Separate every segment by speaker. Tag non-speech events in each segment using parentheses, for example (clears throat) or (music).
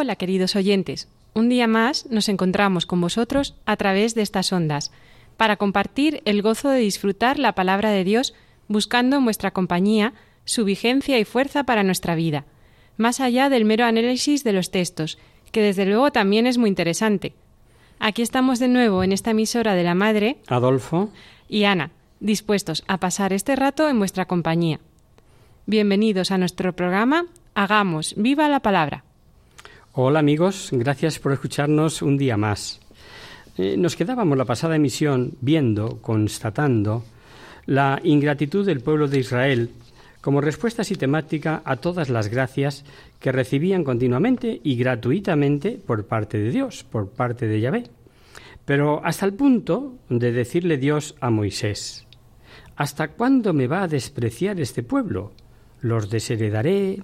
Speaker 1: Hola queridos oyentes, un día más nos encontramos con vosotros a través de estas ondas para compartir el gozo de disfrutar la palabra de Dios buscando en vuestra compañía su vigencia y fuerza para nuestra vida, más allá del mero análisis de los textos, que desde luego también es muy interesante. Aquí estamos de nuevo en esta emisora de la Madre
Speaker 2: Adolfo,
Speaker 1: y Ana, dispuestos a pasar este rato en vuestra compañía. Bienvenidos a nuestro programa Hagamos viva la palabra.
Speaker 2: Hola amigos, gracias por escucharnos un día más. Eh, nos quedábamos la pasada emisión viendo, constatando, la ingratitud del pueblo de Israel como respuesta sistemática a todas las gracias que recibían continuamente y gratuitamente por parte de Dios, por parte de Yahvé. Pero hasta el punto de decirle Dios a Moisés, ¿Hasta cuándo me va a despreciar este pueblo? Los desheredaré.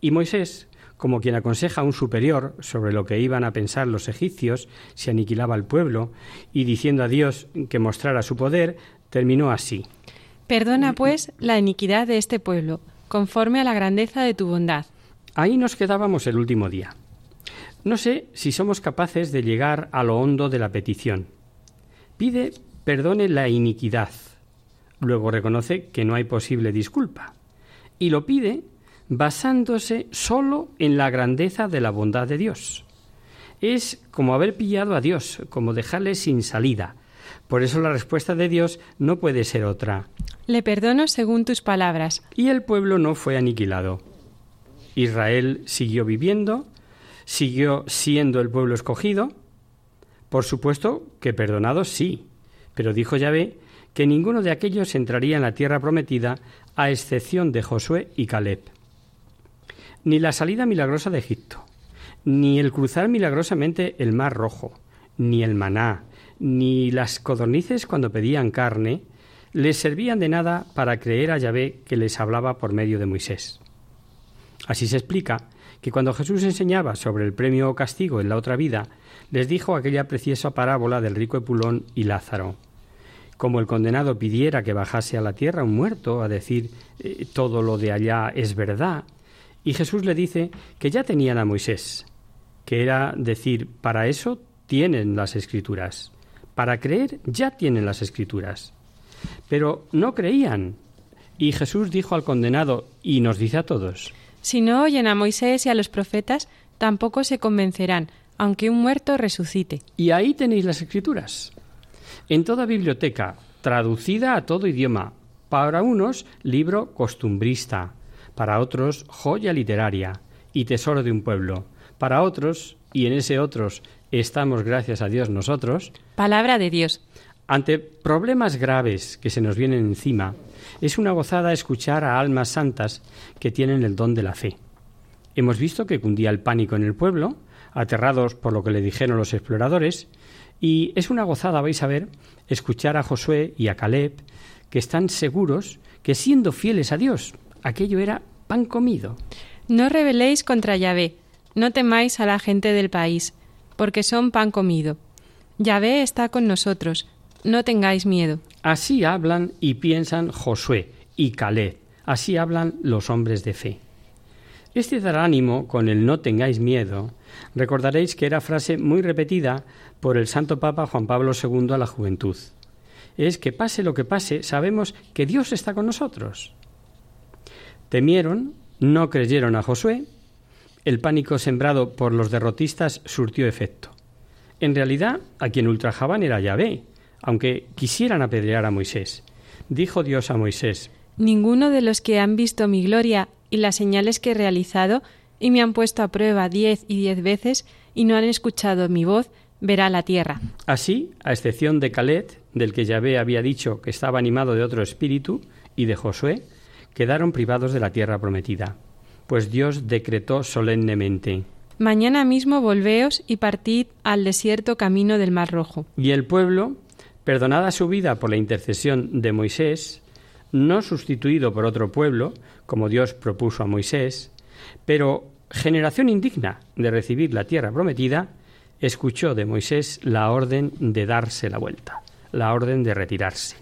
Speaker 2: Y Moisés, como quien aconseja a un superior sobre lo que iban a pensar los egipcios si aniquilaba al pueblo, y diciendo a Dios que mostrara su poder, terminó así.
Speaker 1: Perdona, pues, la iniquidad de este pueblo, conforme a la grandeza de tu bondad.
Speaker 2: Ahí nos quedábamos el último día. No sé si somos capaces de llegar a lo hondo de la petición. Pide perdone la iniquidad. Luego reconoce que no hay posible disculpa. Y lo pide basándose solo en la grandeza de la bondad de Dios. Es como haber pillado a Dios, como dejarle sin salida. Por eso la respuesta de Dios no puede ser otra.
Speaker 1: Le perdono según tus palabras.
Speaker 2: Y el pueblo no fue aniquilado. Israel siguió viviendo, siguió siendo el pueblo escogido. Por supuesto que perdonado sí, pero dijo Yahvé que ninguno de aquellos entraría en la tierra prometida a excepción de Josué y Caleb. Ni la salida milagrosa de Egipto, ni el cruzar milagrosamente el mar rojo, ni el maná, ni las codornices cuando pedían carne, les servían de nada para creer a Yahvé que les hablaba por medio de Moisés. Así se explica que cuando Jesús enseñaba sobre el premio o castigo en la otra vida, les dijo aquella preciosa parábola del rico Epulón y Lázaro. Como el condenado pidiera que bajase a la tierra un muerto a decir eh, todo lo de allá es verdad, y Jesús le dice que ya tenían a Moisés, que era decir, para eso tienen las escrituras, para creer ya tienen las escrituras. Pero no creían. Y Jesús dijo al condenado, y nos dice a todos,
Speaker 1: Si no oyen a Moisés y a los profetas, tampoco se convencerán, aunque un muerto resucite.
Speaker 2: Y ahí tenéis las escrituras. En toda biblioteca, traducida a todo idioma. Para unos, libro costumbrista. Para otros, joya literaria y tesoro de un pueblo. Para otros, y en ese otros estamos gracias a Dios nosotros,
Speaker 1: Palabra de Dios.
Speaker 2: ante problemas graves que se nos vienen encima, es una gozada escuchar a almas santas que tienen el don de la fe. Hemos visto que cundía el pánico en el pueblo, aterrados por lo que le dijeron los exploradores, y es una gozada, vais a ver, escuchar a Josué y a Caleb, que están seguros que siendo fieles a Dios, aquello era pan comido.
Speaker 1: No rebeléis contra Yahvé, no temáis a la gente del país, porque son pan comido. Yahvé está con nosotros, no tengáis miedo.
Speaker 2: Así hablan y piensan Josué y Caleb, así hablan los hombres de fe. Este dar ánimo con el no tengáis miedo, recordaréis que era frase muy repetida por el Santo Papa Juan Pablo II a la juventud. Es que pase lo que pase, sabemos que Dios está con nosotros. Temieron, no creyeron a Josué, El pánico sembrado por los derrotistas surtió efecto. En realidad, a quien ultrajaban era Yahvé, aunque quisieran apedrear a Moisés. Dijo Dios a Moisés,
Speaker 1: Ninguno de los que han visto mi gloria y las señales que he realizado, y me han puesto a prueba diez y diez veces, y no han escuchado mi voz, verá la tierra.
Speaker 2: Así, a excepción de Caleb, del que Yahvé había dicho que estaba animado de otro espíritu, y de Josué, quedaron privados de la tierra prometida, pues Dios decretó solemnemente,
Speaker 1: Mañana mismo volveos y partid al desierto camino del Mar Rojo.
Speaker 2: Y el pueblo, perdonada su vida por la intercesión de Moisés, no sustituido por otro pueblo, como Dios propuso a Moisés, pero generación indigna de recibir la tierra prometida, escuchó de Moisés la orden de darse la vuelta, la orden de retirarse.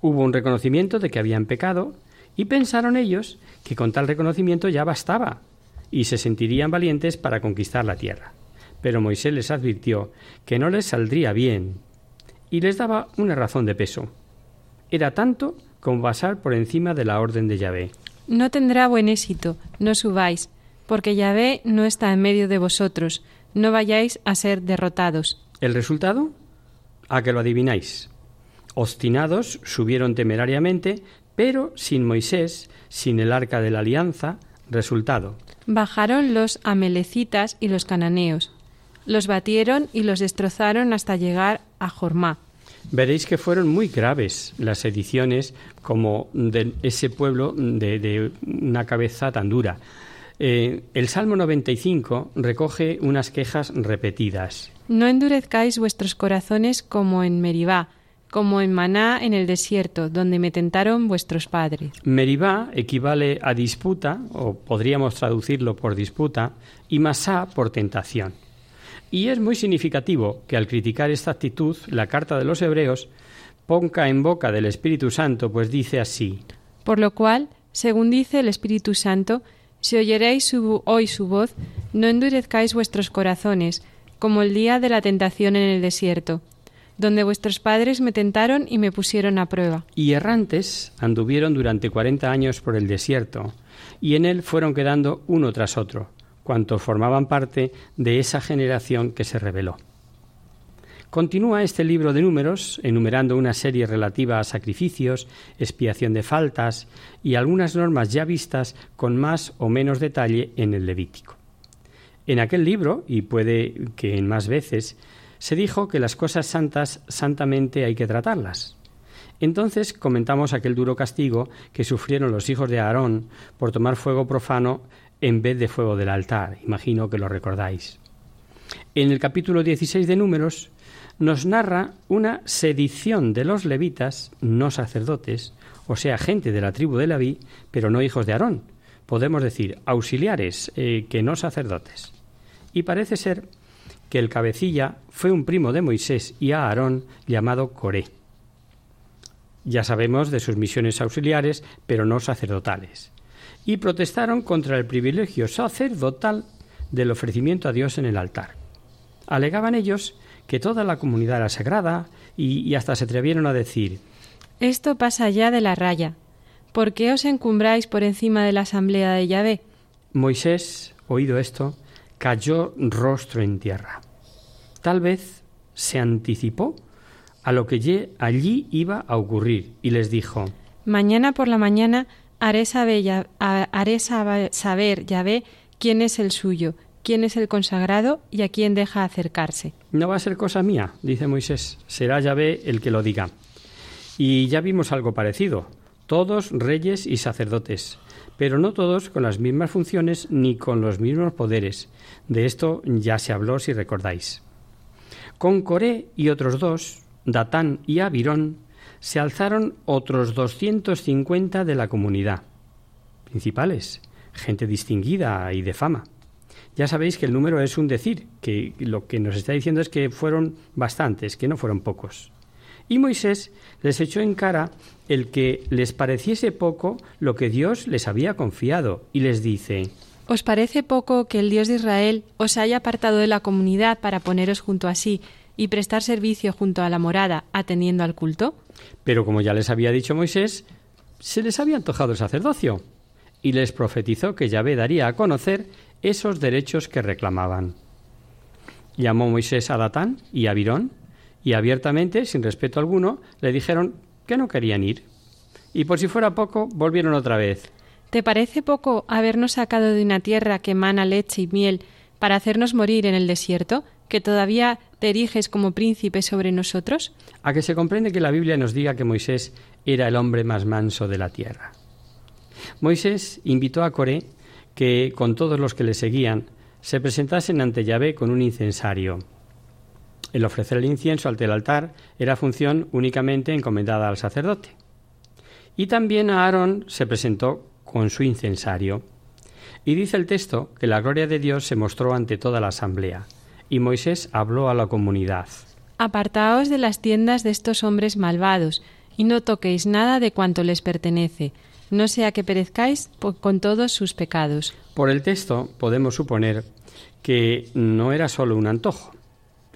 Speaker 2: Hubo un reconocimiento de que habían pecado y pensaron ellos que con tal reconocimiento ya bastaba y se sentirían valientes para conquistar la tierra. Pero Moisés les advirtió que no les saldría bien y les daba una razón de peso. Era tanto como pasar por encima de la orden de Yahvé.
Speaker 1: No tendrá buen éxito, no subáis, porque Yahvé no está en medio de vosotros, no vayáis a ser derrotados.
Speaker 2: ¿El resultado? A que lo adivináis. Obstinados subieron temerariamente, pero sin Moisés, sin el arca de la alianza, resultado.
Speaker 1: Bajaron los amelecitas y los cananeos, los batieron y los destrozaron hasta llegar a Jormá.
Speaker 2: Veréis que fueron muy graves las ediciones como de ese pueblo de, de una cabeza tan dura. Eh, el Salmo 95 recoge unas quejas repetidas.
Speaker 1: No endurezcáis vuestros corazones como en Meribá, como en Maná en el desierto, donde me tentaron vuestros padres.
Speaker 2: Meribá equivale a disputa, o podríamos traducirlo por disputa, y Masá por tentación. Y es muy significativo que al criticar esta actitud, la carta de los hebreos ponga en boca del Espíritu Santo, pues dice así.
Speaker 1: Por lo cual, según dice el Espíritu Santo, si oyeréis su, hoy su voz, no endurezcáis vuestros corazones, como el día de la tentación en el desierto, donde vuestros padres me tentaron y me pusieron a prueba.
Speaker 2: Y errantes anduvieron durante cuarenta años por el desierto, y en él fueron quedando uno tras otro, cuantos formaban parte de esa generación que se rebeló. Continúa este libro de números enumerando una serie relativa a sacrificios, expiación de faltas y algunas normas ya vistas con más o menos detalle en el Levítico. En aquel libro, y puede que en más veces, se dijo que las cosas santas santamente hay que tratarlas. Entonces comentamos aquel duro castigo que sufrieron los hijos de Aarón por tomar fuego profano en vez de fuego del altar. Imagino que lo recordáis. En el capítulo 16 de Números nos narra una sedición de los levitas, no sacerdotes, o sea, gente de la tribu de Leví, pero no hijos de Aarón. Podemos decir auxiliares, eh, que no sacerdotes. Y parece ser que el cabecilla fue un primo de Moisés y Aarón llamado Coré. Ya sabemos de sus misiones auxiliares, pero no sacerdotales. Y protestaron contra el privilegio sacerdotal del ofrecimiento a Dios en el altar. Alegaban ellos que toda la comunidad era sagrada y, y hasta se atrevieron a decir
Speaker 1: Esto pasa ya de la raya. ¿Por qué os encumbráis por encima de la asamblea de Yahvé?
Speaker 2: Moisés, oído esto, cayó rostro en tierra. Tal vez se anticipó a lo que allí iba a ocurrir y les dijo,
Speaker 1: Mañana por la mañana haré saber, haré saber Yahvé quién es el suyo, quién es el consagrado y a quién deja acercarse.
Speaker 2: no va a ser cosa mía, dice Moisés, será Yahvé el que lo diga. Y ya vimos algo parecido, todos reyes y sacerdotes, pero no todos con las mismas funciones ni con los mismos poderes. De esto ya se habló si recordáis. Con Coré y otros dos, Datán y Abirón, se alzaron otros 250 de la comunidad, principales, gente distinguida y de fama. Ya sabéis que el número es un decir, que lo que nos está diciendo es que fueron bastantes, que no fueron pocos. Y Moisés les echó en cara el que les pareciese poco lo que Dios les había confiado, y les dice,
Speaker 1: ¿Os parece poco que el Dios de Israel os haya apartado de la comunidad para poneros junto a sí y prestar servicio junto a la morada, atendiendo al culto?
Speaker 2: Pero como ya les había dicho Moisés, se les había antojado el sacerdocio, y les profetizó que Yahvé daría a conocer esos derechos que reclamaban. Llamó Moisés a Datán y a Virón y abiertamente, sin respeto alguno, le dijeron que no querían ir. Y por si fuera poco, volvieron otra vez.
Speaker 1: ¿Te parece poco habernos sacado de una tierra que emana leche y miel para hacernos morir en el desierto, que todavía te eriges como príncipe sobre nosotros?
Speaker 2: A que se comprende que la Biblia nos diga que Moisés era el hombre más manso de la tierra. Moisés invitó a Coré que, con todos los que le seguían, se presentasen ante Yahvé con un incensario. El ofrecer el incienso ante el altar era función únicamente encomendada al sacerdote. Y también a Aarón se presentó con su incensario. Y dice el texto que la gloria de Dios se mostró ante toda la asamblea, y Moisés habló a la comunidad.
Speaker 1: Apartaos de las tiendas de estos hombres malvados, y no toquéis nada de cuanto les pertenece, no sea que perezcáis con todos sus pecados.
Speaker 2: Por el texto podemos suponer que no era solo un antojo,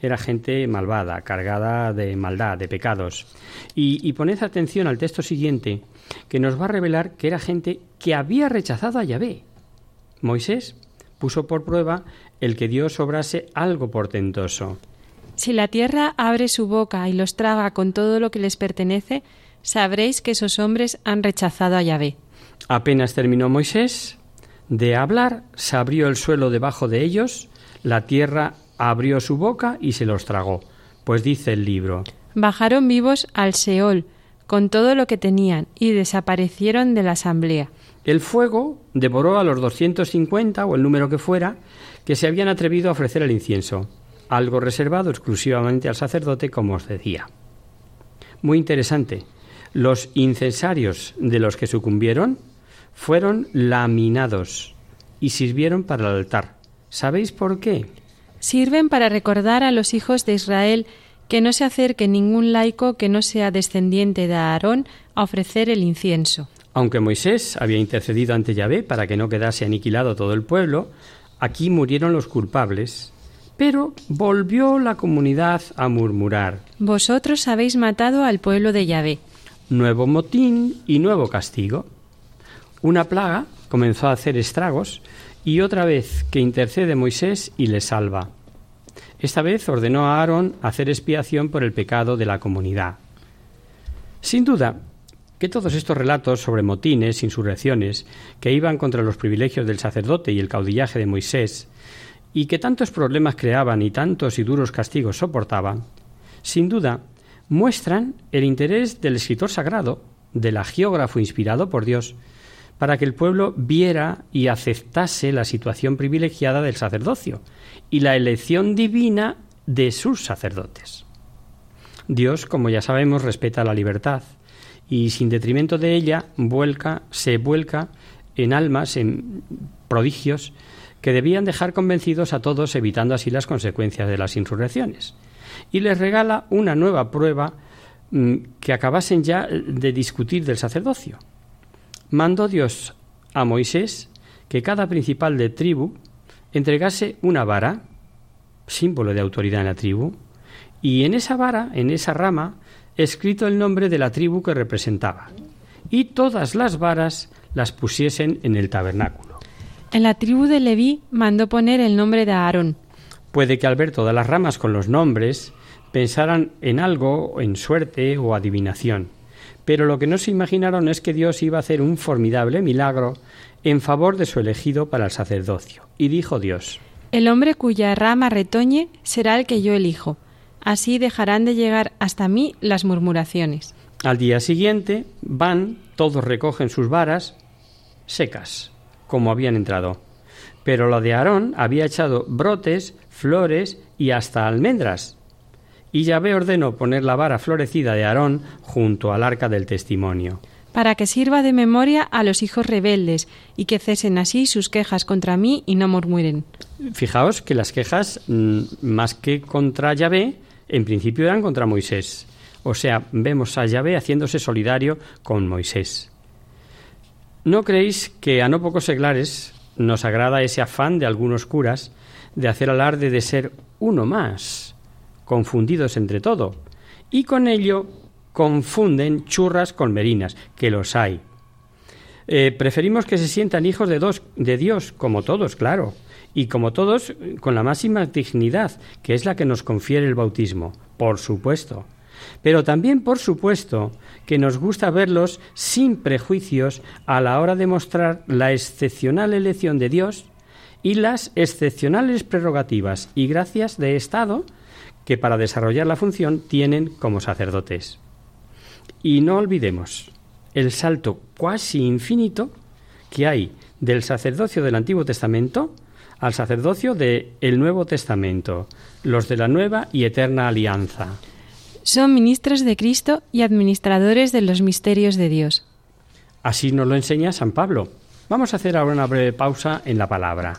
Speaker 2: era gente malvada, cargada de maldad, de pecados. Y, poned atención al texto siguiente, que nos va a revelar que era gente que había rechazado a Yahvé. Moisés puso por prueba el que Dios obrase algo portentoso.
Speaker 1: Si la tierra abre su boca y los traga con todo lo que les pertenece, sabréis que esos hombres han rechazado a Yahvé.
Speaker 2: Apenas terminó Moisés de hablar, se abrió el suelo debajo de ellos, la tierra abrió su boca y se los tragó. Pues dice el libro.
Speaker 1: Bajaron vivos al Seol, con todo lo que tenían, y desaparecieron de la asamblea.
Speaker 2: El fuego devoró a los 250, o el número que fuera, que se habían atrevido a ofrecer el incienso, algo reservado exclusivamente al sacerdote, como os decía. Muy interesante. Los incensarios de los que sucumbieron fueron laminados y sirvieron para el altar. ¿Sabéis por qué?
Speaker 1: Sirven para recordar a los hijos de Israel que no se acerque ningún laico que no sea descendiente de Aarón a ofrecer el incienso.
Speaker 2: Aunque Moisés había intercedido ante Yahvé para que no quedase aniquilado todo el pueblo, aquí murieron los culpables. Pero volvió la comunidad a murmurar.
Speaker 1: Vosotros habéis matado al pueblo de Yahvé.
Speaker 2: Nuevo motín y nuevo castigo. Una plaga comenzó a hacer estragos y otra vez que intercede Moisés y le salva. Esta vez ordenó a Aarón hacer expiación por el pecado de la comunidad. Sin duda que todos estos relatos sobre motines, insurrecciones, que iban contra los privilegios del sacerdote y el caudillaje de Moisés, y que tantos problemas creaban y tantos y duros castigos soportaban, sin duda muestran el interés del escritor sagrado, del agiógrafo inspirado por Dios, para que el pueblo viera y aceptase la situación privilegiada del sacerdocio y la elección divina de sus sacerdotes. Dios, como ya sabemos, respeta la libertad y sin detrimento de ella vuelca, se vuelca en almas, en prodigios que debían dejar convencidos a todos evitando así las consecuencias de las insurrecciones. Y les regala una nueva prueba mm, que acabasen ya de discutir del sacerdocio mandó Dios a Moisés que cada principal de tribu entregase una vara, símbolo de autoridad en la tribu, y en esa vara, en esa rama, escrito el nombre de la tribu que representaba, y todas las varas las pusiesen en el tabernáculo.
Speaker 1: En la tribu de Leví mandó poner el nombre de Aarón.
Speaker 2: Puede que al ver todas las ramas con los nombres, pensaran en algo, en suerte o adivinación. Pero lo que no se imaginaron es que Dios iba a hacer un formidable milagro en favor de su elegido para el sacerdocio. Y dijo Dios,
Speaker 1: El hombre cuya rama retoñe será el que yo elijo. Así dejarán de llegar hasta mí las murmuraciones.
Speaker 2: Al día siguiente van, todos recogen sus varas secas, como habían entrado. Pero la de Aarón había echado brotes, flores y hasta almendras, y Yahvé ordenó poner la vara florecida de Aarón junto al arca del testimonio.
Speaker 1: Para que sirva de memoria a los hijos rebeldes y que cesen así sus quejas contra mí y no murmuren.
Speaker 2: Fijaos que las quejas, mm, más que contra Yahvé, en principio eran contra Moisés. O sea, vemos a Yahvé haciéndose solidario con Moisés. ¿No creéis que a no pocos seglares nos agrada ese afán de algunos curas de hacer alarde de ser uno más? Confundidos entre todo, y con ello confunden churras con merinas, que los hay. Eh, preferimos que se sientan hijos de, dos, de Dios, como todos, claro, y como todos, con la máxima dignidad, que es la que nos confiere el bautismo, por supuesto. Pero también, por supuesto, que nos gusta verlos sin prejuicios a la hora de mostrar la excepcional elección de Dios y las excepcionales prerrogativas y gracias de Estado que para desarrollar la función tienen como sacerdotes. Y no olvidemos el salto cuasi infinito que hay del sacerdocio del Antiguo Testamento al sacerdocio del Nuevo Testamento, los de la nueva y eterna alianza.
Speaker 1: Son ministros de Cristo y administradores de los misterios de Dios.
Speaker 2: Así nos lo enseña San Pablo. Vamos a hacer ahora una breve pausa en la palabra.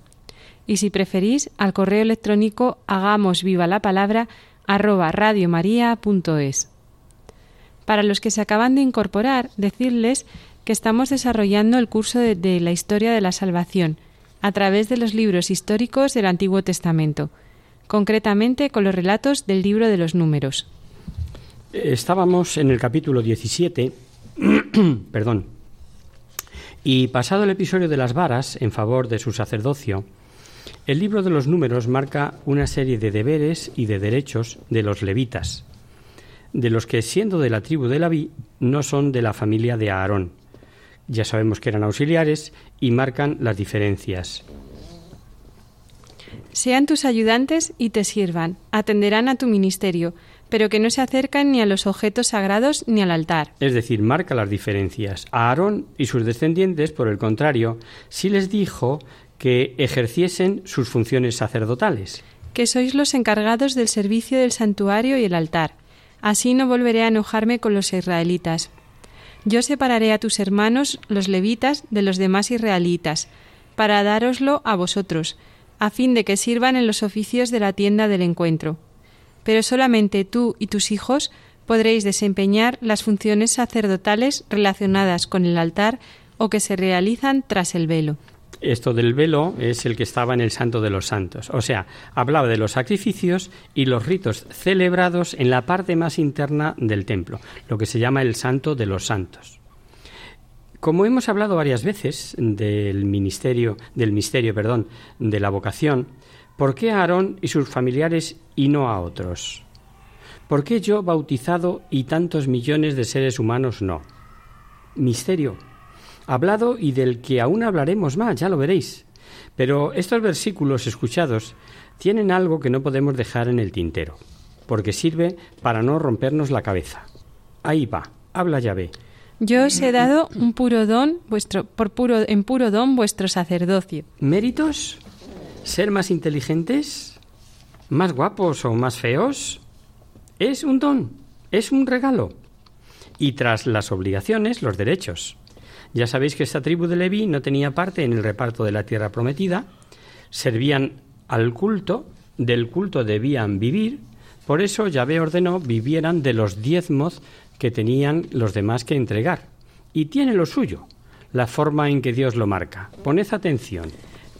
Speaker 1: y si preferís al correo electrónico hagamos viva la palabra radiomaria.es. Para los que se acaban de incorporar, decirles que estamos desarrollando el curso de, de la historia de la salvación a través de los libros históricos del Antiguo Testamento, concretamente con los relatos del libro de los números.
Speaker 2: Estábamos en el capítulo 17, (clears throat) perdón, y pasado el episodio de las varas en favor de su sacerdocio, el libro de los números marca una serie de deberes y de derechos de los levitas, de los que siendo de la tribu de Leví no son de la familia de Aarón. Ya sabemos que eran auxiliares y marcan las diferencias.
Speaker 1: Sean tus ayudantes y te sirvan, atenderán a tu ministerio, pero que no se acercan ni a los objetos sagrados ni al altar.
Speaker 2: Es decir, marca las diferencias. A Aarón y sus descendientes, por el contrario, sí les dijo que ejerciesen sus funciones sacerdotales.
Speaker 1: Que sois los encargados del servicio del santuario y el altar. Así no volveré a enojarme con los israelitas. Yo separaré a tus hermanos, los levitas, de los demás israelitas, para dároslo a vosotros, a fin de que sirvan en los oficios de la tienda del encuentro. Pero solamente tú y tus hijos podréis desempeñar las funciones sacerdotales relacionadas con el altar o que se realizan tras el velo.
Speaker 2: Esto del velo es el que estaba en el Santo de los Santos. O sea, hablaba de los sacrificios y los ritos celebrados en la parte más interna del templo, lo que se llama el Santo de los Santos. Como hemos hablado varias veces del ministerio, del misterio, perdón, de la vocación, ¿por qué a Aarón y sus familiares y no a otros? ¿Por qué yo bautizado y tantos millones de seres humanos no? Misterio, hablado y del que aún hablaremos más, ya lo veréis. Pero estos versículos escuchados tienen algo que no podemos dejar en el tintero, porque sirve para no rompernos la cabeza. Ahí va, habla Yahvé.
Speaker 1: Yo os he dado un puro don, vuestro, por puro, en puro don vuestro sacerdocio.
Speaker 2: ¿Méritos? ¿Ser más inteligentes? ¿Más guapos o más feos? Es un don, es un regalo. Y tras las obligaciones, los derechos. Ya sabéis que esta tribu de Leví no tenía parte en el reparto de la tierra prometida, servían al culto, del culto debían vivir, por eso Yahvé ordenó vivieran de los diezmos que tenían los demás que entregar. Y tiene lo suyo, la forma en que Dios lo marca. Poned atención.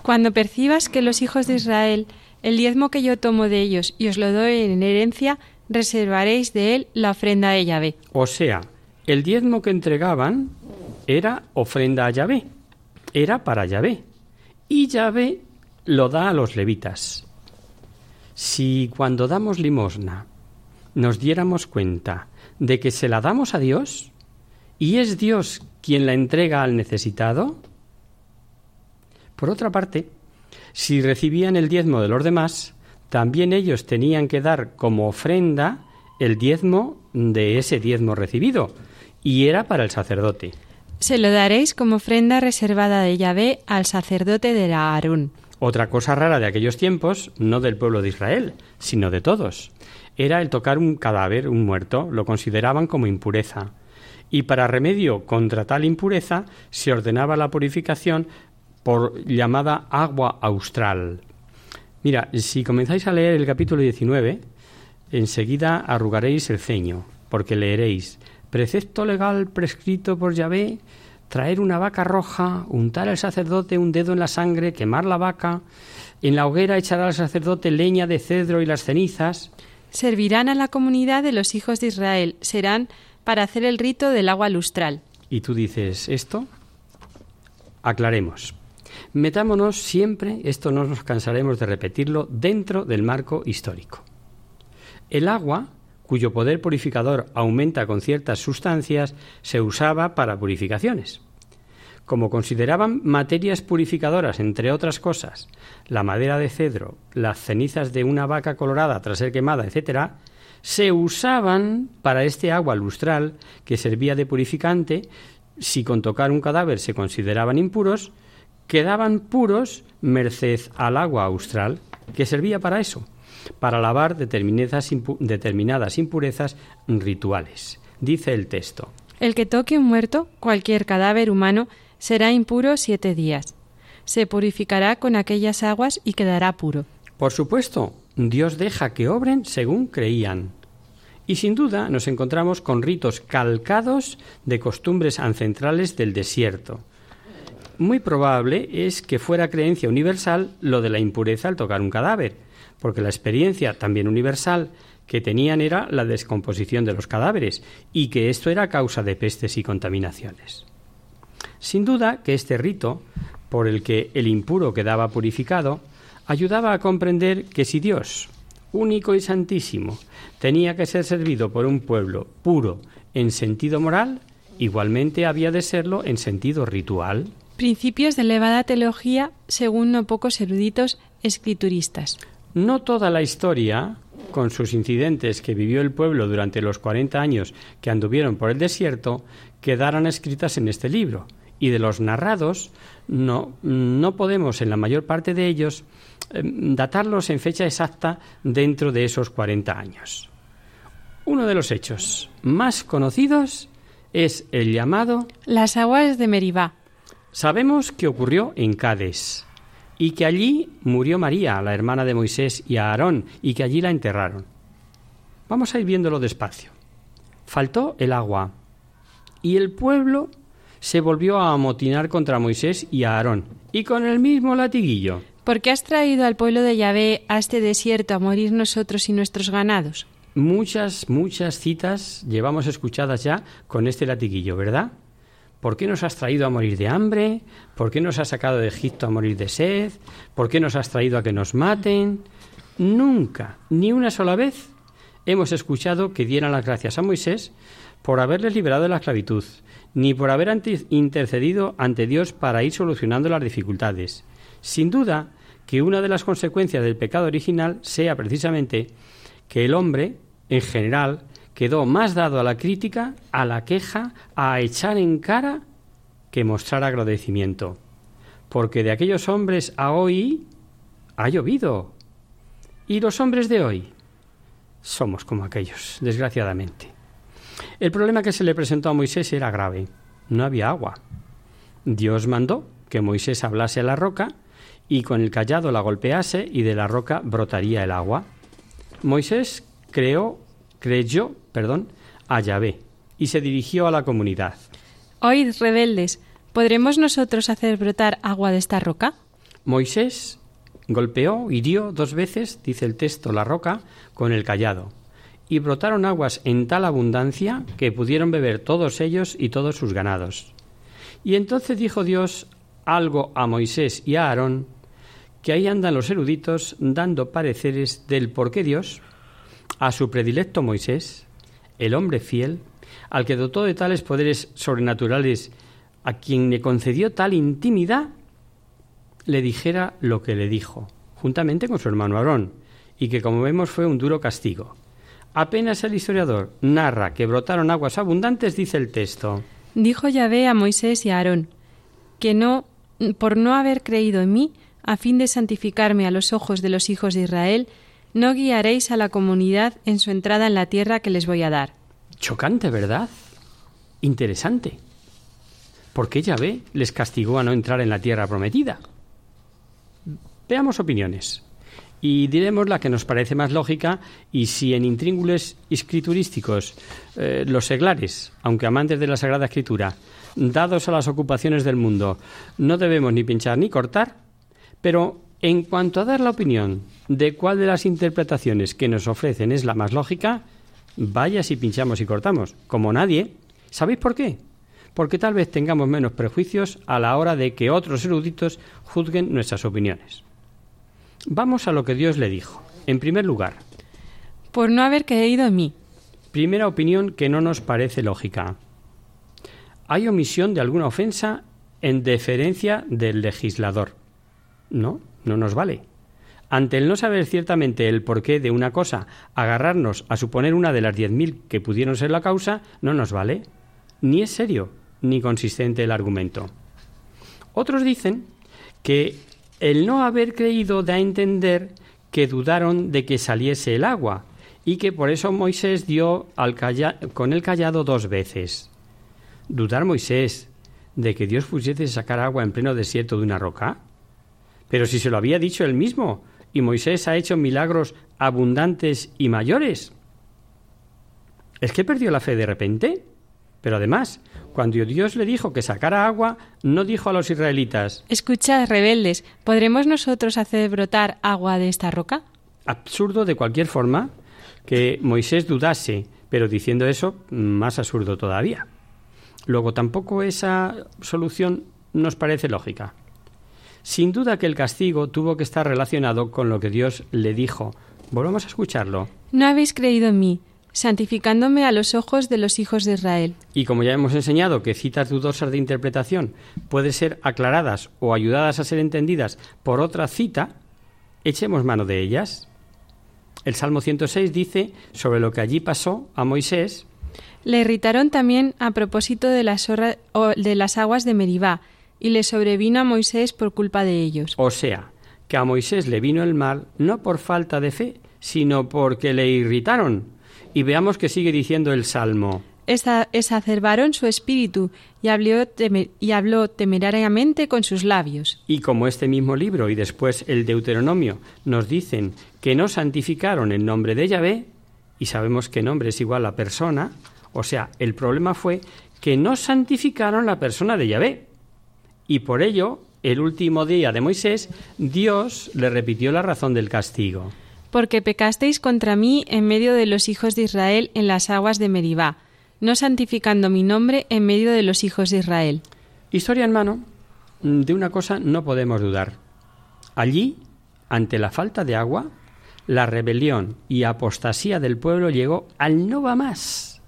Speaker 1: Cuando percibas que los hijos de Israel, el diezmo que yo tomo de ellos y os lo doy en herencia, reservaréis de él la ofrenda de Yahvé.
Speaker 2: O sea, el diezmo que entregaban era ofrenda a Yahvé, era para Yahvé. Y Yahvé lo da a los levitas. Si cuando damos limosna nos diéramos cuenta de que se la damos a Dios y es Dios quien la entrega al necesitado? Por otra parte, si recibían el diezmo de los demás, también ellos tenían que dar como ofrenda el diezmo de ese diezmo recibido, y era para el sacerdote.
Speaker 1: Se lo daréis como ofrenda reservada de Yahvé al sacerdote de la Aarón.
Speaker 2: Otra cosa rara de aquellos tiempos, no del pueblo de Israel, sino de todos era el tocar un cadáver, un muerto, lo consideraban como impureza. Y para remedio contra tal impureza se ordenaba la purificación por llamada agua austral. Mira, si comenzáis a leer el capítulo 19, enseguida arrugaréis el ceño, porque leeréis precepto legal prescrito por Yahvé, traer una vaca roja, untar al sacerdote un dedo en la sangre, quemar la vaca, en la hoguera echará al sacerdote leña de cedro y las cenizas,
Speaker 1: servirán a la comunidad de los hijos de Israel, serán para hacer el rito del agua lustral.
Speaker 2: ¿Y tú dices esto? Aclaremos. Metámonos siempre, esto no nos cansaremos de repetirlo, dentro del marco histórico. El agua, cuyo poder purificador aumenta con ciertas sustancias, se usaba para purificaciones. Como consideraban materias purificadoras, entre otras cosas, la madera de cedro, las cenizas de una vaca colorada tras ser quemada, etc., se usaban para este agua lustral que servía de purificante, si con tocar un cadáver se consideraban impuros, quedaban puros merced al agua austral, que servía para eso, para lavar determinadas, determinadas impurezas rituales. Dice el texto.
Speaker 1: El que toque un muerto, cualquier cadáver humano, será impuro siete días. Se purificará con aquellas aguas y quedará puro.
Speaker 2: Por supuesto, Dios deja que obren según creían. Y sin duda nos encontramos con ritos calcados de costumbres ancestrales del desierto. Muy probable es que fuera creencia universal lo de la impureza al tocar un cadáver, porque la experiencia también universal que tenían era la descomposición de los cadáveres y que esto era causa de pestes y contaminaciones. Sin duda que este rito, por el que el impuro quedaba purificado, ayudaba a comprender que si Dios, único y santísimo, tenía que ser servido por un pueblo puro en sentido moral, igualmente había de serlo en sentido ritual.
Speaker 1: Principios de elevada teología según no pocos eruditos escrituristas.
Speaker 2: No toda la historia, con sus incidentes que vivió el pueblo durante los 40 años que anduvieron por el desierto, quedaran escritas en este libro. Y de los narrados, no, no podemos, en la mayor parte de ellos, em, datarlos en fecha exacta dentro de esos 40 años. Uno de los hechos más conocidos es el llamado
Speaker 1: Las aguas de Meribá.
Speaker 2: Sabemos que ocurrió en Cádiz y que allí murió María, la hermana de Moisés y Aarón, y que allí la enterraron. Vamos a ir viéndolo despacio. Faltó el agua y el pueblo se volvió a amotinar contra Moisés y Aarón, y con el mismo latiguillo.
Speaker 1: ¿Por qué has traído al pueblo de Yahvé a este desierto a morir nosotros y nuestros ganados?
Speaker 2: Muchas, muchas citas llevamos escuchadas ya con este latiguillo, ¿verdad? ¿Por qué nos has traído a morir de hambre? ¿Por qué nos has sacado de Egipto a morir de sed? ¿Por qué nos has traído a que nos maten? Nunca, ni una sola vez, hemos escuchado que dieran las gracias a Moisés por haberles liberado de la esclavitud, ni por haber intercedido ante Dios para ir solucionando las dificultades. Sin duda que una de las consecuencias del pecado original sea precisamente que el hombre, en general, quedó más dado a la crítica, a la queja, a echar en cara que mostrar agradecimiento. Porque de aquellos hombres a hoy ha llovido. Y los hombres de hoy somos como aquellos, desgraciadamente. El problema que se le presentó a Moisés era grave. No había agua. Dios mandó que Moisés hablase a la roca y con el callado la golpease y de la roca brotaría el agua. Moisés creó creyó, perdón, a Yahvé y se dirigió a la comunidad.
Speaker 1: Oíd, rebeldes, ¿podremos nosotros hacer brotar agua de esta roca?
Speaker 2: Moisés golpeó, hirió dos veces, dice el texto, la roca con el callado, y brotaron aguas en tal abundancia que pudieron beber todos ellos y todos sus ganados. Y entonces dijo Dios algo a Moisés y a Aarón, que ahí andan los eruditos dando pareceres del por qué Dios, a su predilecto Moisés, el hombre fiel, al que dotó de tales poderes sobrenaturales, a quien le concedió tal intimidad, le dijera lo que le dijo, juntamente con su hermano Aarón, y que como vemos fue un duro castigo. Apenas el historiador narra que brotaron aguas abundantes, dice el texto.
Speaker 1: Dijo Yahvé a Moisés y a Aarón, que no, por no haber creído en mí, a fin de santificarme a los ojos de los hijos de Israel, no guiaréis a la comunidad en su entrada en la tierra que les voy a dar.
Speaker 2: Chocante, ¿verdad? Interesante. ¿Por qué Yahvé les castigó a no entrar en la tierra prometida? Veamos opiniones. Y diremos la que nos parece más lógica y si en intríngules escriturísticos eh, los seglares, aunque amantes de la Sagrada Escritura, dados a las ocupaciones del mundo, no debemos ni pinchar ni cortar, pero en cuanto a dar la opinión de cuál de las interpretaciones que nos ofrecen es la más lógica, vaya si pinchamos y cortamos, como nadie. ¿Sabéis por qué? Porque tal vez tengamos menos prejuicios a la hora de que otros eruditos juzguen nuestras opiniones. Vamos a lo que Dios le dijo. En primer lugar,
Speaker 1: por no haber creído en mí.
Speaker 2: Primera opinión que no nos parece lógica. Hay omisión de alguna ofensa en deferencia del legislador. No, no nos vale. Ante el no saber ciertamente el porqué de una cosa, agarrarnos a suponer una de las diez mil que pudieron ser la causa, no nos vale. Ni es serio, ni consistente el argumento. Otros dicen que el no haber creído da a entender que dudaron de que saliese el agua y que por eso Moisés dio al con el callado dos veces. ¿Dudar Moisés de que Dios pusiese sacar agua en pleno desierto de una roca? Pero si se lo había dicho él mismo, y Moisés ha hecho milagros abundantes y mayores. ¿Es que perdió la fe de repente? Pero además, cuando Dios le dijo que sacara agua, no dijo a los israelitas
Speaker 1: Escuchad, rebeldes, ¿podremos nosotros hacer brotar agua de esta roca?
Speaker 2: Absurdo de cualquier forma que Moisés dudase, pero diciendo eso, más absurdo todavía. Luego, tampoco esa solución nos parece lógica. Sin duda que el castigo tuvo que estar relacionado con lo que Dios le dijo. Volvamos a escucharlo.
Speaker 1: No habéis creído en mí, santificándome a los ojos de los hijos de Israel.
Speaker 2: Y como ya hemos enseñado que citas dudosas de interpretación pueden ser aclaradas o ayudadas a ser entendidas por otra cita, echemos mano de ellas. El Salmo 106 dice sobre lo que allí pasó a Moisés.
Speaker 1: Le irritaron también a propósito de las, de las aguas de Meribá, y le sobrevino a Moisés por culpa de ellos.
Speaker 2: O sea, que a Moisés le vino el mal no por falta de fe, sino porque le irritaron. Y veamos que sigue diciendo el Salmo.
Speaker 1: exacerbaron su espíritu y habló, y habló temerariamente con sus labios.
Speaker 2: Y como este mismo libro y después el Deuteronomio nos dicen que no santificaron el nombre de Yahvé, y sabemos que nombre es igual a persona, o sea, el problema fue que no santificaron la persona de Yahvé. Y por ello, el último día de Moisés, Dios le repitió la razón del castigo.
Speaker 1: Porque pecasteis contra mí en medio de los hijos de Israel en las aguas de Meribá, no santificando mi nombre en medio de los hijos de Israel.
Speaker 2: Historia en mano, de una cosa no podemos dudar. Allí, ante la falta de agua, la rebelión y apostasía del pueblo llegó al no va más,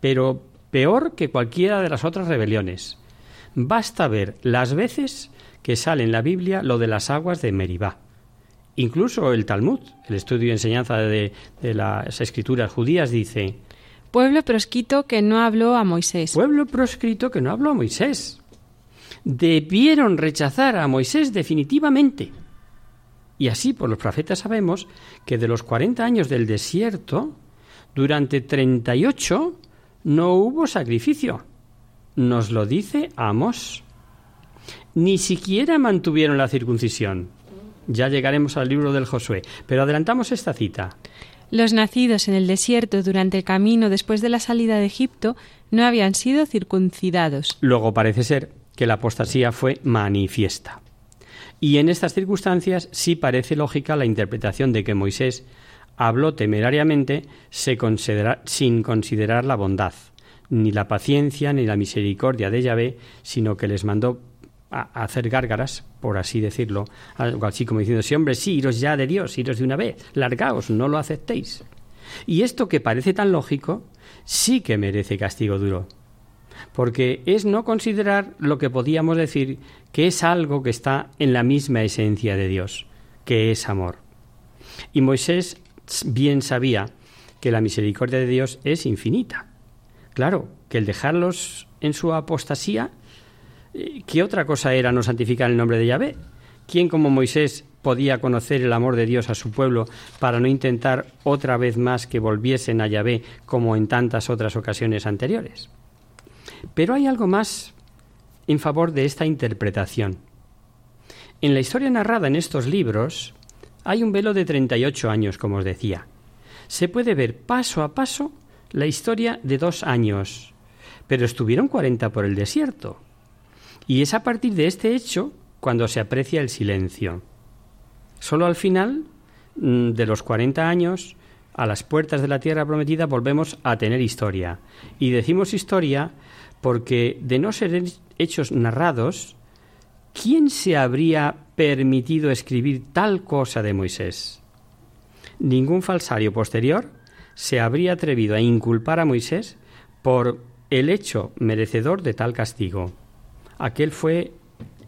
Speaker 2: pero peor que cualquiera de las otras rebeliones. Basta ver las veces que sale en la Biblia lo de las aguas de Meribá. Incluso el Talmud, el estudio y enseñanza de, de las escrituras judías, dice
Speaker 1: Pueblo proscrito que no habló a Moisés.
Speaker 2: Pueblo proscrito que no habló a Moisés. Debieron rechazar a Moisés definitivamente. Y así por los profetas sabemos que de los 40 años del desierto, durante 38 no hubo sacrificio. Nos lo dice Amos. Ni siquiera mantuvieron la circuncisión. Ya llegaremos al libro del Josué, pero adelantamos esta cita.
Speaker 1: Los nacidos en el desierto durante el camino después de la salida de Egipto no habían sido circuncidados.
Speaker 2: Luego parece ser que la apostasía fue manifiesta. Y en estas circunstancias sí parece lógica la interpretación de que Moisés habló temerariamente sin considerar la bondad ni la paciencia ni la misericordia de Yahvé, sino que les mandó a, hacer gárgaras, por así decirlo, algo así como diciendo, sí, hombre, sí, iros ya de Dios, iros de una vez, largaos, no lo aceptéis. Y esto que parece tan lógico, sí que merece castigo duro, porque es no considerar lo que podíamos decir que es algo que está en la misma esencia de Dios, que es amor. Y Moisés bien sabía que la misericordia de Dios es infinita Claro, que el dejarlos en su apostasía, eh, ¿qué otra cosa era no santificar el nombre de Yahvé? ¿Quién como Moisés podía conocer el amor de Dios a su pueblo para no intentar otra vez más que volviesen a Yahvé como en tantas otras ocasiones anteriores? Pero hay algo más en favor de esta interpretación. En la historia narrada en estos libros hay un velo de 38 años, como os decía. Se puede ver paso a paso la historia de dos años, pero estuvieron cuarenta por el desierto. Y es a partir de este hecho cuando se aprecia el silencio. Solo al final mm, de los cuarenta años, a las puertas de la tierra prometida, volvemos a tener historia. Y decimos historia porque, de no ser hechos narrados, ¿quién se habría permitido escribir tal cosa de Moisés? Ningún falsario posterior se habría atrevido a inculpar a Moisés por el hecho merecedor de tal castigo. Aquel fue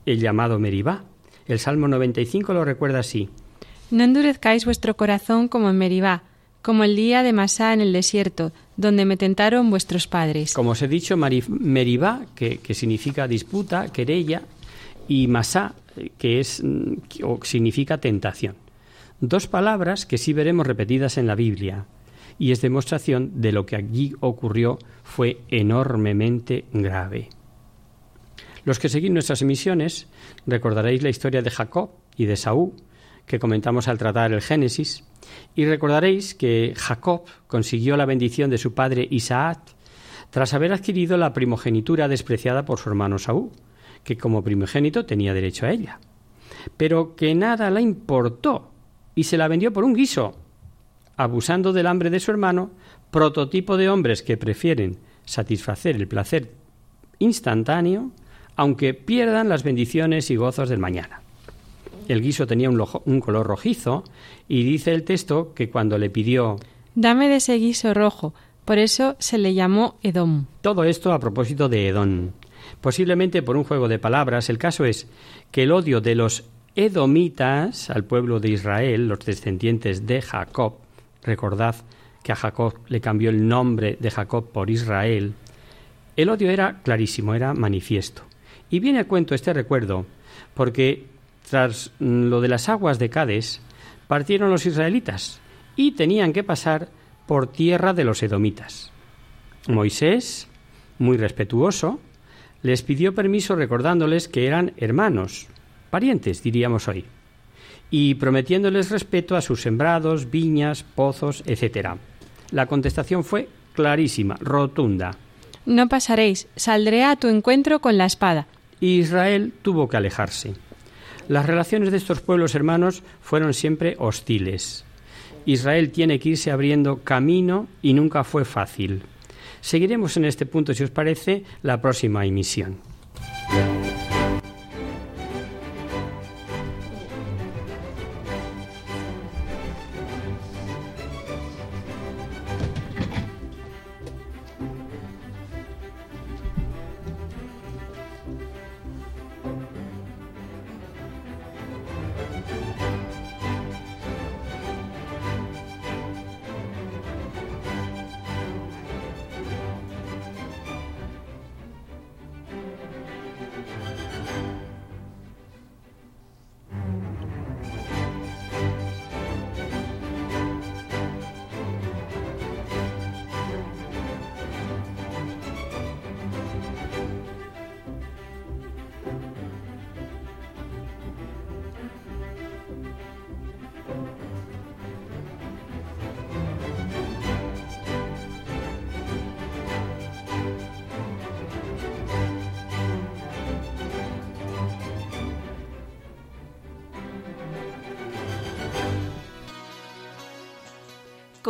Speaker 2: el llamado Meribá. El Salmo 95 lo recuerda así.
Speaker 1: No endurezcáis vuestro corazón como en Meribá, como el día de Masá en el desierto, donde me tentaron vuestros padres.
Speaker 2: Como os he dicho, Meribá, que, que significa disputa, querella, y Masá, que es, o significa tentación. Dos palabras que sí veremos repetidas en la Biblia y es demostración de lo que allí ocurrió fue enormemente grave. Los que seguís nuestras emisiones recordaréis la historia de Jacob y de Saúl que comentamos al tratar el Génesis y recordaréis que Jacob consiguió la bendición de su padre Isaac tras haber adquirido la primogenitura despreciada por su hermano Saúl, que como primogénito tenía derecho a ella, pero que nada la importó y se la vendió por un guiso abusando del hambre de su hermano, prototipo de hombres que prefieren satisfacer el placer instantáneo, aunque pierdan las bendiciones y gozos del mañana. El guiso tenía un, color rojizo y dice el texto que cuando le pidió
Speaker 1: Dame de ese guiso rojo, por eso se le llamó Edom.
Speaker 2: Todo esto a propósito de Edom. Posiblemente por un juego de palabras, el caso es que el odio de los edomitas al pueblo de Israel, los descendientes de Jacob, recordad que a Jacob le cambió el nombre de Jacob por Israel, el odio era clarísimo, era manifiesto. Y viene a cuento este recuerdo porque tras lo de las aguas de Cades partieron los israelitas y tenían que pasar por tierra de los edomitas. Moisés, muy respetuoso, les pidió permiso recordándoles que eran hermanos, parientes, diríamos hoy, y prometiéndoles respeto a sus sembrados, viñas, pozos, etc. La contestación fue clarísima, rotunda.
Speaker 1: No pasaréis, saldré a tu encuentro con la espada.
Speaker 2: Israel tuvo que alejarse. Las relaciones de estos pueblos hermanos fueron siempre hostiles. Israel tiene que irse abriendo camino y nunca fue fácil. Seguiremos en este punto, si os parece, la próxima emisión.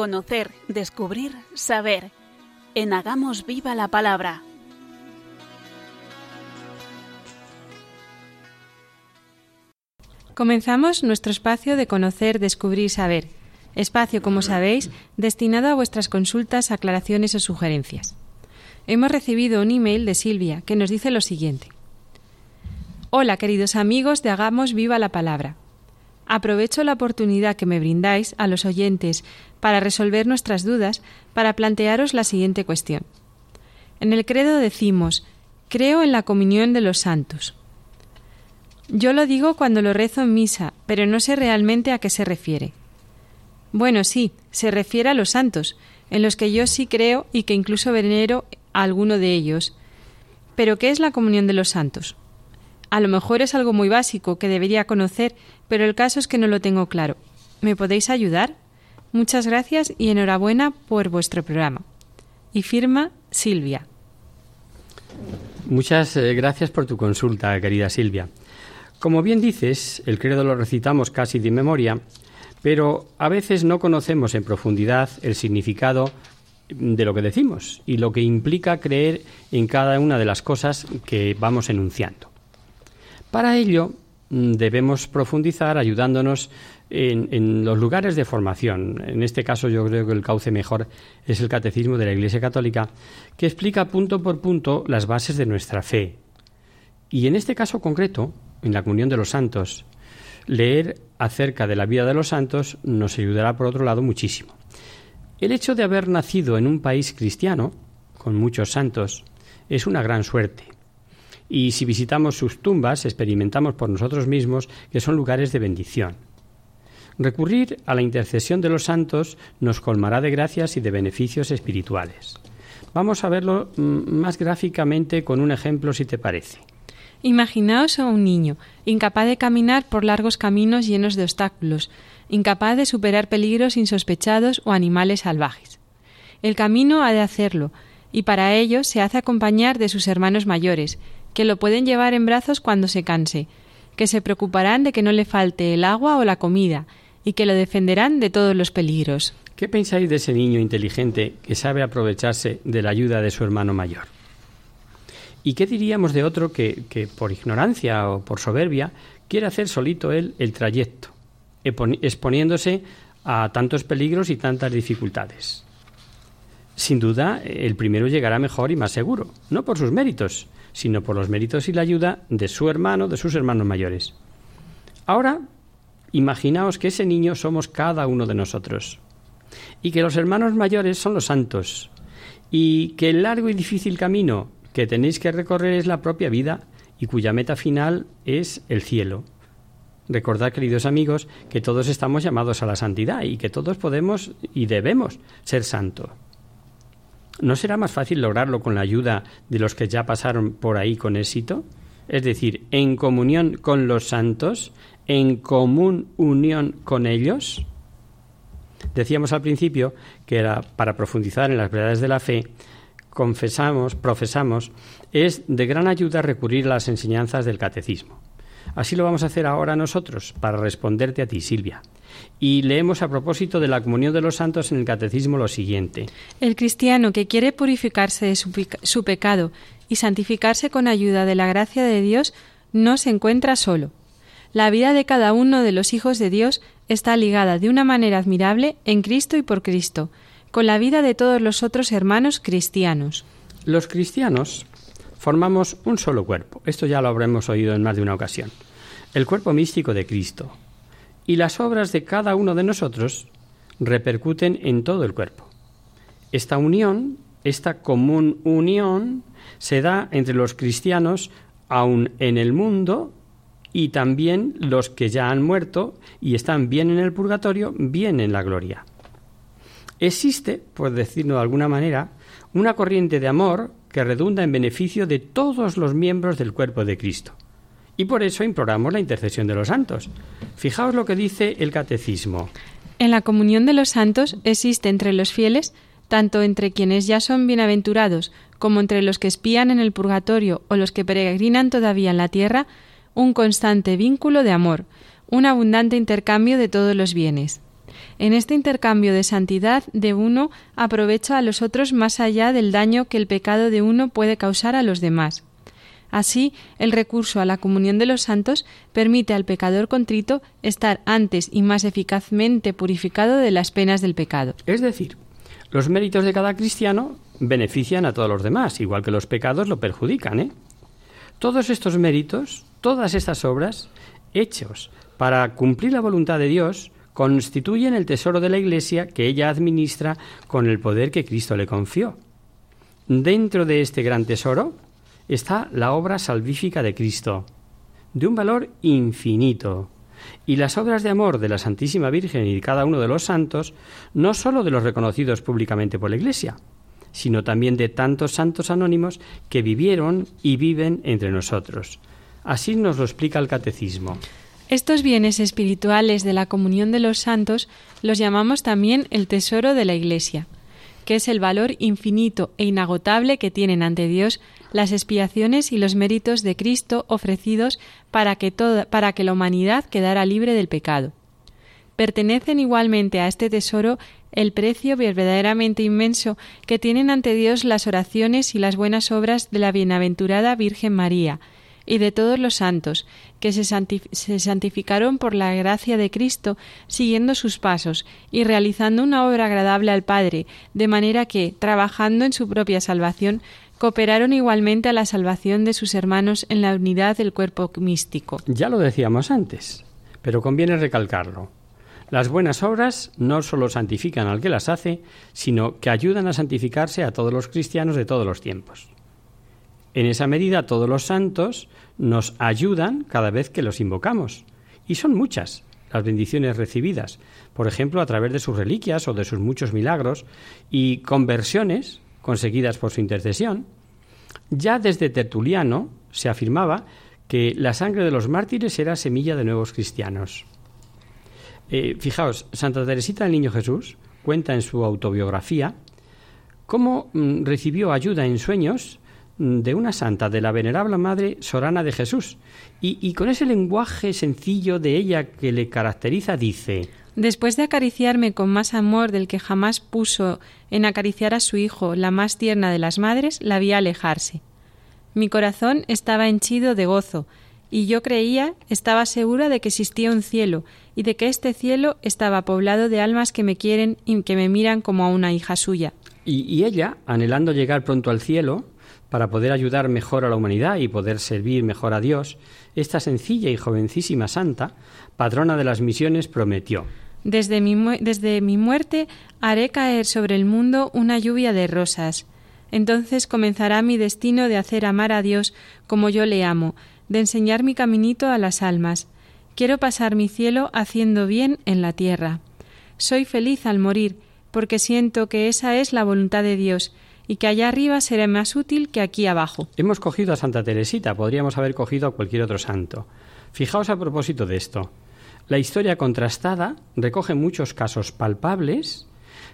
Speaker 3: Conocer, descubrir, saber. En Hagamos Viva la Palabra.
Speaker 1: Comenzamos nuestro espacio de conocer, descubrir, saber. Espacio, como sabéis, destinado a vuestras consultas, aclaraciones o sugerencias. Hemos recibido un email de Silvia que nos dice lo siguiente. Hola, queridos amigos de Hagamos Viva la Palabra. Aprovecho la oportunidad que me brindáis a los oyentes para resolver nuestras dudas, para plantearos la siguiente cuestión. En el credo decimos, creo en la comunión de los santos. Yo lo digo cuando lo rezo en misa, pero no sé realmente a qué se refiere. Bueno, sí, se refiere a los santos, en los que yo sí creo y que incluso venero a alguno de ellos. Pero ¿qué es la comunión de los santos? A lo mejor es algo muy básico que debería conocer, pero el caso es que no lo tengo claro. ¿Me podéis ayudar? Muchas gracias y enhorabuena por vuestro programa. Y firma Silvia.
Speaker 2: Muchas eh, gracias por tu consulta, querida Silvia. Como bien dices, el credo lo recitamos casi de memoria, pero a veces no conocemos en profundidad el significado de lo que decimos y lo que implica creer en cada una de las cosas que vamos enunciando. Para ello, mm, debemos profundizar ayudándonos en, los lugares de formación. En este caso yo creo que el cauce mejor es el Catecismo de la Iglesia Católica, que explica punto por punto las bases de nuestra fe. Y en este caso concreto, en la comunión de los santos, leer acerca de la vida de los santos nos ayudará por otro lado muchísimo. El hecho de haber nacido en un país cristiano, con muchos santos, es una gran suerte. Y si visitamos sus tumbas, experimentamos por nosotros mismos que son lugares de bendición. Recurrir a la intercesión de los santos nos colmará de gracias y de beneficios espirituales. Vamos a verlo mm, más gráficamente con un ejemplo, si te parece.
Speaker 1: Imaginaos a un niño, incapaz de caminar por largos caminos llenos de obstáculos, incapaz de superar peligros insospechados o animales salvajes. El camino ha de hacerlo, y para ello se hace acompañar de sus hermanos mayores, que lo pueden llevar en brazos cuando se canse, que se preocuparán de que no le falte el agua o la comida, y que lo defenderán de todos los peligros.
Speaker 2: ¿Qué pensáis de ese niño inteligente que sabe aprovecharse de la ayuda de su hermano mayor? ¿Y qué diríamos de otro que, que por ignorancia o por soberbia quiere hacer solito él el trayecto, exponiéndose a tantos peligros y tantas dificultades? Sin duda, el primero llegará mejor y más seguro, no por sus méritos, sino por los méritos y la ayuda de su hermano, de sus hermanos mayores. Ahora, imaginaos que ese niño somos cada uno de nosotros, y que los hermanos mayores son los santos, y que el largo y difícil camino que tenéis que recorrer es la propia vida, y cuya meta final es el cielo. Recordad, queridos amigos, que todos estamos llamados a la santidad y que todos podemos y debemos ser santos. ¿No será más fácil lograrlo con la ayuda de los que ya pasaron por ahí con éxito? Es decir, en comunión con los santos, en común unión con ellos. Decíamos al principio que era para profundizar en las verdades de la fe, confesamos, profesamos, es de gran ayuda recurrir a las enseñanzas del catecismo. Así lo vamos a hacer ahora nosotros, para responderte a ti, Silvia. Y leemos a propósito de la comunión de los santos en el catecismo lo siguiente.
Speaker 1: El cristiano que quiere purificarse de su, pecado y santificarse con ayuda de la gracia de Dios no se encuentra solo. La vida de cada uno de los hijos de Dios está ligada de una manera admirable en Cristo y por Cristo, con la vida de todos los otros hermanos cristianos.
Speaker 2: Los cristianos formamos un solo cuerpo. Esto ya lo habremos oído en más de una ocasión. El cuerpo místico de Cristo, y las obras de cada uno de nosotros repercuten en todo el cuerpo. Esta unión, esta común unión, se da entre los cristianos aún en el mundo y también los que ya han muerto y están bien en el purgatorio, bien en la gloria. Existe, por decirlo de alguna manera, una corriente de amor que redunda en beneficio de todos los miembros del cuerpo de Cristo. Y por eso imploramos la intercesión de los santos. Fijaos lo que dice el catecismo.
Speaker 1: En la comunión de los santos existe entre los fieles, tanto entre quienes ya son bienaventurados como entre los que espían en el purgatorio o los que peregrinan todavía en la tierra, un constante vínculo de amor, un abundante intercambio de todos los bienes. En este intercambio de santidad de uno aprovecha a los otros más allá del daño que el pecado de uno puede causar a los demás. Así, el recurso a la comunión de los santos permite al pecador contrito estar antes y más eficazmente purificado de las penas del pecado.
Speaker 2: Es decir, los méritos de cada cristiano benefician a todos los demás, igual que los pecados lo perjudican. ¿eh? Todos estos méritos, todas estas obras, hechos para cumplir la voluntad de Dios, constituyen el tesoro de la Iglesia que ella administra con el poder que Cristo le confió. Dentro de este gran tesoro está la obra salvífica de Cristo, de un valor infinito. Y las obras de amor de la Santísima Virgen y de cada uno de los santos, no sólo de los reconocidos públicamente por la Iglesia, sino también de tantos santos anónimos que vivieron y viven entre nosotros. Así nos lo explica el Catecismo.
Speaker 1: Estos bienes espirituales de la comunión de los santos los llamamos también el tesoro de la Iglesia que es el valor infinito e inagotable que tienen ante Dios las expiaciones y los méritos de Cristo ofrecidos para que, toda, para que la humanidad quedara libre del pecado. Pertenecen igualmente a este tesoro el precio verdaderamente inmenso que tienen ante Dios las oraciones y las buenas obras de la bienaventurada Virgen María, y de todos los santos, que se, santificaron por la gracia de Cristo, siguiendo sus pasos y realizando una obra agradable al Padre, de manera que, trabajando en su propia salvación, cooperaron igualmente a la salvación de sus hermanos en la unidad del cuerpo místico.
Speaker 2: Ya lo decíamos antes, pero conviene recalcarlo. Las buenas obras no solo santifican al que las hace, sino que ayudan a santificarse a todos los cristianos de todos los tiempos. En esa medida todos los santos nos ayudan cada vez que los invocamos. Y son muchas las bendiciones recibidas, por ejemplo, a través de sus reliquias o de sus muchos milagros y conversiones conseguidas por su intercesión. Ya desde Tertuliano se afirmaba que la sangre de los mártires era semilla de nuevos cristianos. Eh, fijaos, Santa Teresita del Niño Jesús cuenta en su autobiografía cómo mm, recibió ayuda en sueños de una santa, de la venerable Madre Sorana de Jesús. Y, con ese lenguaje sencillo de ella que le caracteriza, dice,
Speaker 1: Después de acariciarme con más amor del que jamás puso en acariciar a su hijo, la más tierna de las madres, la vi alejarse. Mi corazón estaba henchido de gozo, y yo creía, estaba segura de que existía un cielo, y de que este cielo estaba poblado de almas que me quieren y que me miran como a una hija suya.
Speaker 2: Y, y ella, anhelando llegar pronto al cielo, para poder ayudar mejor a la humanidad y poder servir mejor a Dios, esta sencilla y jovencísima santa, patrona de las misiones, prometió
Speaker 1: desde mi, desde mi muerte haré caer sobre el mundo una lluvia de rosas. Entonces comenzará mi destino de hacer amar a Dios como yo le amo, de enseñar mi caminito a las almas. Quiero pasar mi cielo haciendo bien en la tierra. Soy feliz al morir, porque siento que esa es la voluntad de Dios, y que allá arriba será más útil que aquí abajo.
Speaker 2: Hemos cogido a Santa Teresita, podríamos haber cogido a cualquier otro santo. Fijaos a propósito de esto. La historia contrastada recoge muchos casos palpables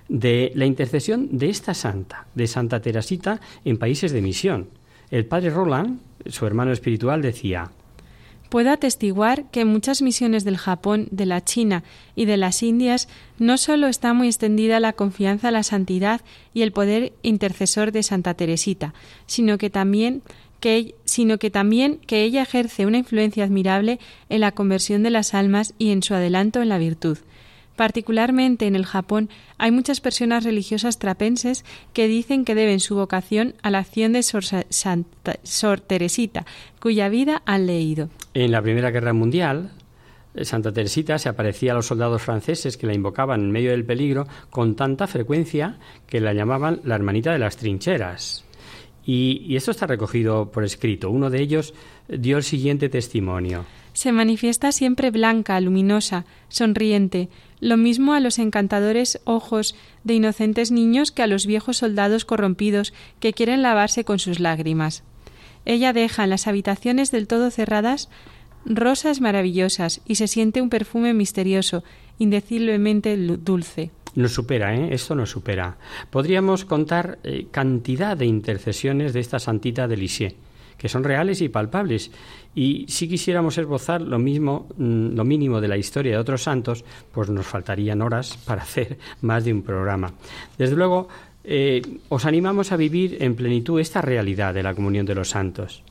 Speaker 2: de la intercesión de esta santa, de Santa Teresita, en países de misión. El padre Roland, su hermano espiritual, decía
Speaker 1: Puedo atestiguar que en muchas misiones del Japón, de la China y de las Indias no solo está muy extendida la confianza, la santidad y el poder intercesor de Santa Teresita, sino que también que, sino que también que ella ejerce una influencia admirable en la conversión de las almas y en su adelanto en la virtud. Particularmente en el Japón hay muchas personas religiosas trapenses que dicen que deben su vocación a la acción de Sor, Sor Teresita, cuya vida han leído.
Speaker 2: En la Primera Guerra Mundial, Santa Teresita se aparecía a los soldados franceses que la invocaban en medio del peligro con tanta frecuencia que la llamaban la hermanita de las trincheras. Y, esto está recogido por escrito. Uno de ellos dio el siguiente testimonio.
Speaker 1: Se manifiesta siempre blanca, luminosa, sonriente, lo mismo a los encantadores ojos de inocentes niños que a los viejos soldados corrompidos que quieren lavarse con sus lágrimas. Ella deja en las habitaciones del todo cerradas rosas maravillosas y se siente un perfume misterioso, indeciblemente dulce.
Speaker 2: Nos supera, ¿eh? Esto nos supera. Podríamos contar eh, cantidad de intercesiones de esta santita de Lisieux, que son reales y palpables. Y si quisiéramos esbozar lo mismo, mm, lo mínimo de la historia de otros santos, pues nos faltarían horas para (laughs) hacer más de un programa. Desde luego, eh, os animamos a vivir en plenitud esta realidad de la comunión de los santos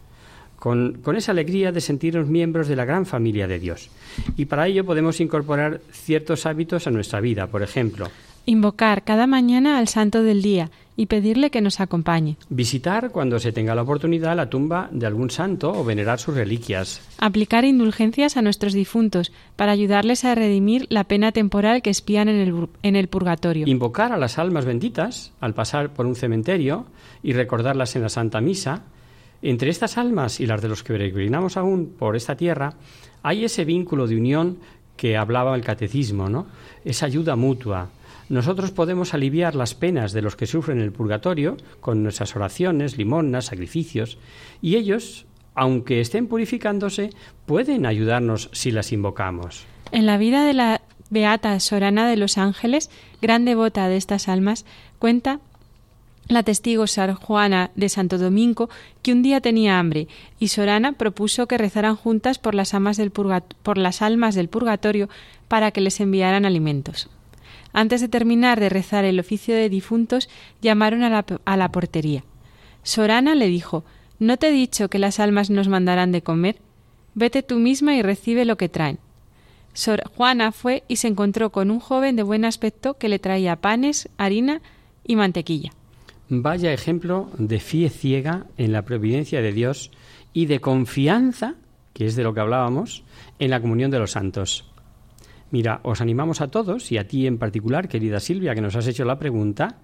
Speaker 2: con, esa alegría de sentirnos miembros de la gran familia de Dios. Y para ello podemos incorporar ciertos hábitos a nuestra vida, por ejemplo.
Speaker 1: Invocar cada mañana al santo del día y pedirle que nos acompañe.
Speaker 2: Visitar cuando se tenga la oportunidad la tumba de algún santo o venerar sus reliquias.
Speaker 1: Aplicar indulgencias a nuestros difuntos para ayudarles a redimir la pena temporal que espían en el, en el purgatorio.
Speaker 2: Invocar a las almas benditas al pasar por un cementerio y recordarlas en la Santa Misa entre estas almas y las de los que peregrinamos aún por esta tierra, hay ese vínculo de unión que hablaba el catecismo, ¿no? Esa ayuda mutua. Nosotros podemos aliviar las penas de los que sufren el purgatorio con nuestras oraciones, limonas, sacrificios, y ellos, aunque estén purificándose, pueden ayudarnos si las invocamos.
Speaker 1: En la vida de la beata Sorana de los Ángeles, gran devota de estas almas, cuenta la testigo Sor Juana de Santo Domingo, que un día tenía hambre, y Sorana propuso que rezaran juntas por las, almas del purgatorio para que les enviaran alimentos. Antes de terminar de rezar el oficio de difuntos, llamaron a la, a la portería. Sorana le dijo ¿No te he dicho que las almas nos mandarán de comer? Vete tú misma y recibe lo que traen. Sor Juana fue y se encontró con un joven de buen aspecto que le traía panes, harina y mantequilla.
Speaker 2: Vaya ejemplo de fe ciega en la providencia de Dios y de confianza, que es de lo que hablábamos, en la comunión de los santos. Mira, os animamos a todos, y a ti en particular, querida Silvia, que nos has hecho la pregunta,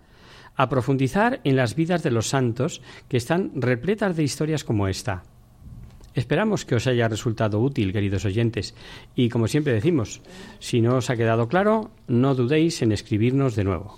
Speaker 2: a profundizar en las vidas de los santos que están repletas de historias como esta. Esperamos que os haya resultado útil, queridos oyentes, y como siempre decimos, si no os ha quedado claro, no dudéis en escribirnos de nuevo.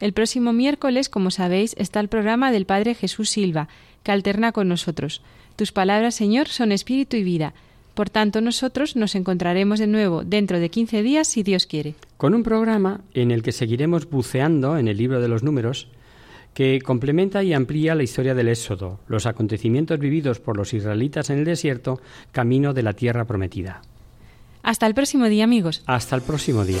Speaker 1: El próximo miércoles, como sabéis, está el programa del Padre Jesús Silva, que alterna con nosotros. Tus palabras, Señor, son espíritu y vida. Por tanto, nosotros nos encontraremos de nuevo dentro de 15 días, si Dios quiere.
Speaker 2: Con un programa en el que seguiremos buceando en el libro de los números, que complementa y amplía la historia del Éxodo, los acontecimientos vividos por los israelitas en el desierto, camino de la tierra prometida.
Speaker 1: Hasta el próximo día, amigos.
Speaker 2: Hasta el próximo día.